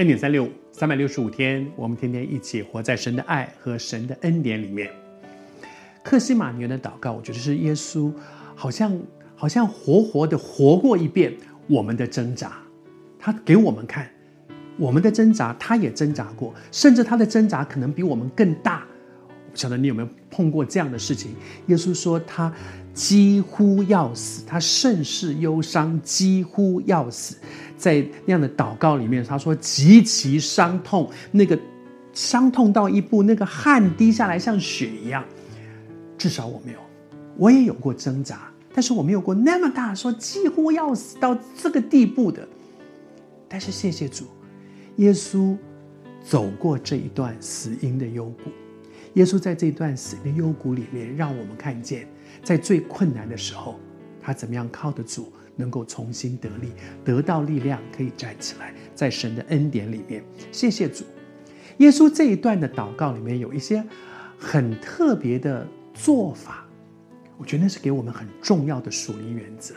恩典三六五，三百六十五天，我们天天一起活在神的爱和神的恩典里面。克西马尼园的祷告，我觉得是耶稣好像好像活活的活过一遍我们的挣扎，他给我们看我们的挣扎，他也挣扎过，甚至他的挣扎可能比我们更大。不晓得你有没有碰过这样的事情？耶稣说他几乎要死，他甚是忧伤，几乎要死。在那样的祷告里面，他说极其伤痛，那个伤痛到一步，那个汗滴下来像血一样。至少我没有，我也有过挣扎，但是我没有过那么大，说几乎要死到这个地步的。但是谢谢主，耶稣走过这一段死荫的幽谷。耶稣在这段死的幽谷里面，让我们看见，在最困难的时候，他怎么样靠得住，能够重新得力，得到力量，可以站起来，在神的恩典里面。谢谢主，耶稣这一段的祷告里面有一些很特别的做法，我觉得那是给我们很重要的属灵原则。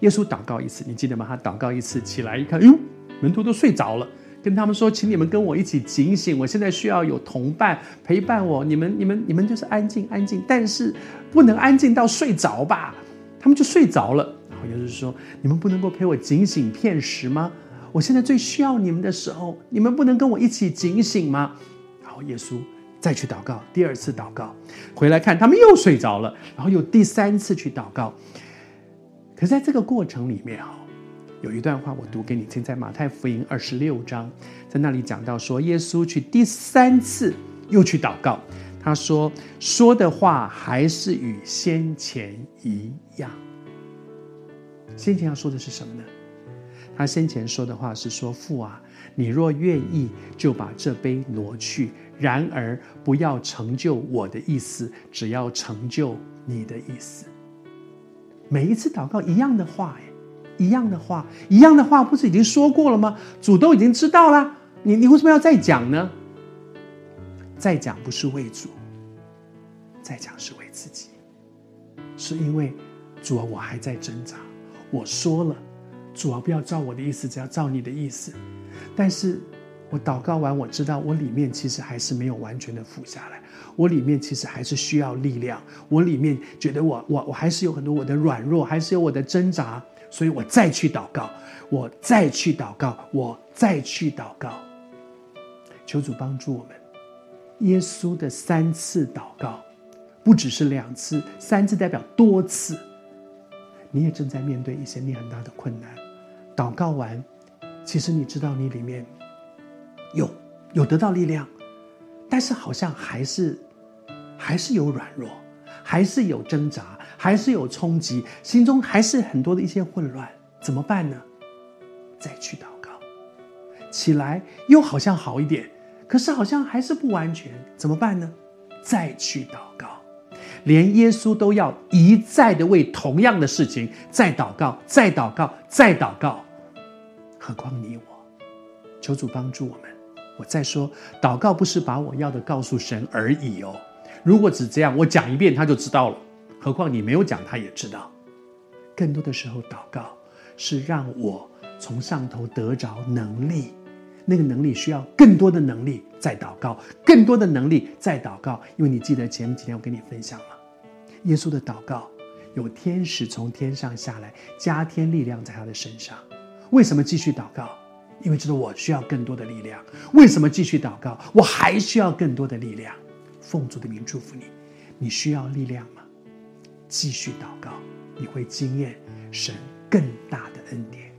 耶稣祷告一次，你记得吗？他祷告一次起来一看，哟，门徒都睡着了。跟他们说，请你们跟我一起警醒。我现在需要有同伴陪伴我。你们、你们、你们就是安静、安静，但是不能安静到睡着吧？他们就睡着了。然后耶稣说：“你们不能够陪我警醒片时吗？我现在最需要你们的时候，你们不能跟我一起警醒吗？”然后耶稣再去祷告，第二次祷告，回来看他们又睡着了。然后又第三次去祷告。可是在这个过程里面啊。有一段话我读给你听，在马太福音二十六章，在那里讲到说，耶稣去第三次又去祷告，他说说的话还是与先前一样。先前要说的是什么呢？他先前说的话是说，父啊，你若愿意，就把这杯挪去；然而不要成就我的意思，只要成就你的意思。每一次祷告一样的话，一样的话，一样的话，不是已经说过了吗？主都已经知道了，你你为什么要再讲呢？再讲不是为主，再讲是为自己，是因为主啊，我还在挣扎。我说了，主啊，不要照我的意思，只要照你的意思。但是我祷告完，我知道我里面其实还是没有完全的俯下来，我里面其实还是需要力量，我里面觉得我我我还是有很多我的软弱，还是有我的挣扎。所以我再去祷告，我再去祷告，我再去祷告。求主帮助我们。耶稣的三次祷告，不只是两次，三次代表多次。你也正在面对一些你很大的困难，祷告完，其实你知道你里面有有得到力量，但是好像还是还是有软弱，还是有挣扎。还是有冲击，心中还是很多的一些混乱，怎么办呢？再去祷告，起来又好像好一点，可是好像还是不完全，怎么办呢？再去祷告，连耶稣都要一再的为同样的事情再祷告，再祷告，再祷告，何况你我？求主帮助我们。我再说，祷告不是把我要的告诉神而已哦。如果只这样，我讲一遍他就知道了。何况你没有讲，他也知道。更多的时候，祷告是让我从上头得着能力，那个能力需要更多的能力再祷告，更多的能力再祷告。因为你记得前几天我跟你分享了，耶稣的祷告有天使从天上下来，加添力量在他的身上。为什么继续祷告？因为知道我需要更多的力量。为什么继续祷告？我还需要更多的力量。奉主的名祝福你，你需要力量吗？继续祷告，你会经验神更大的恩典。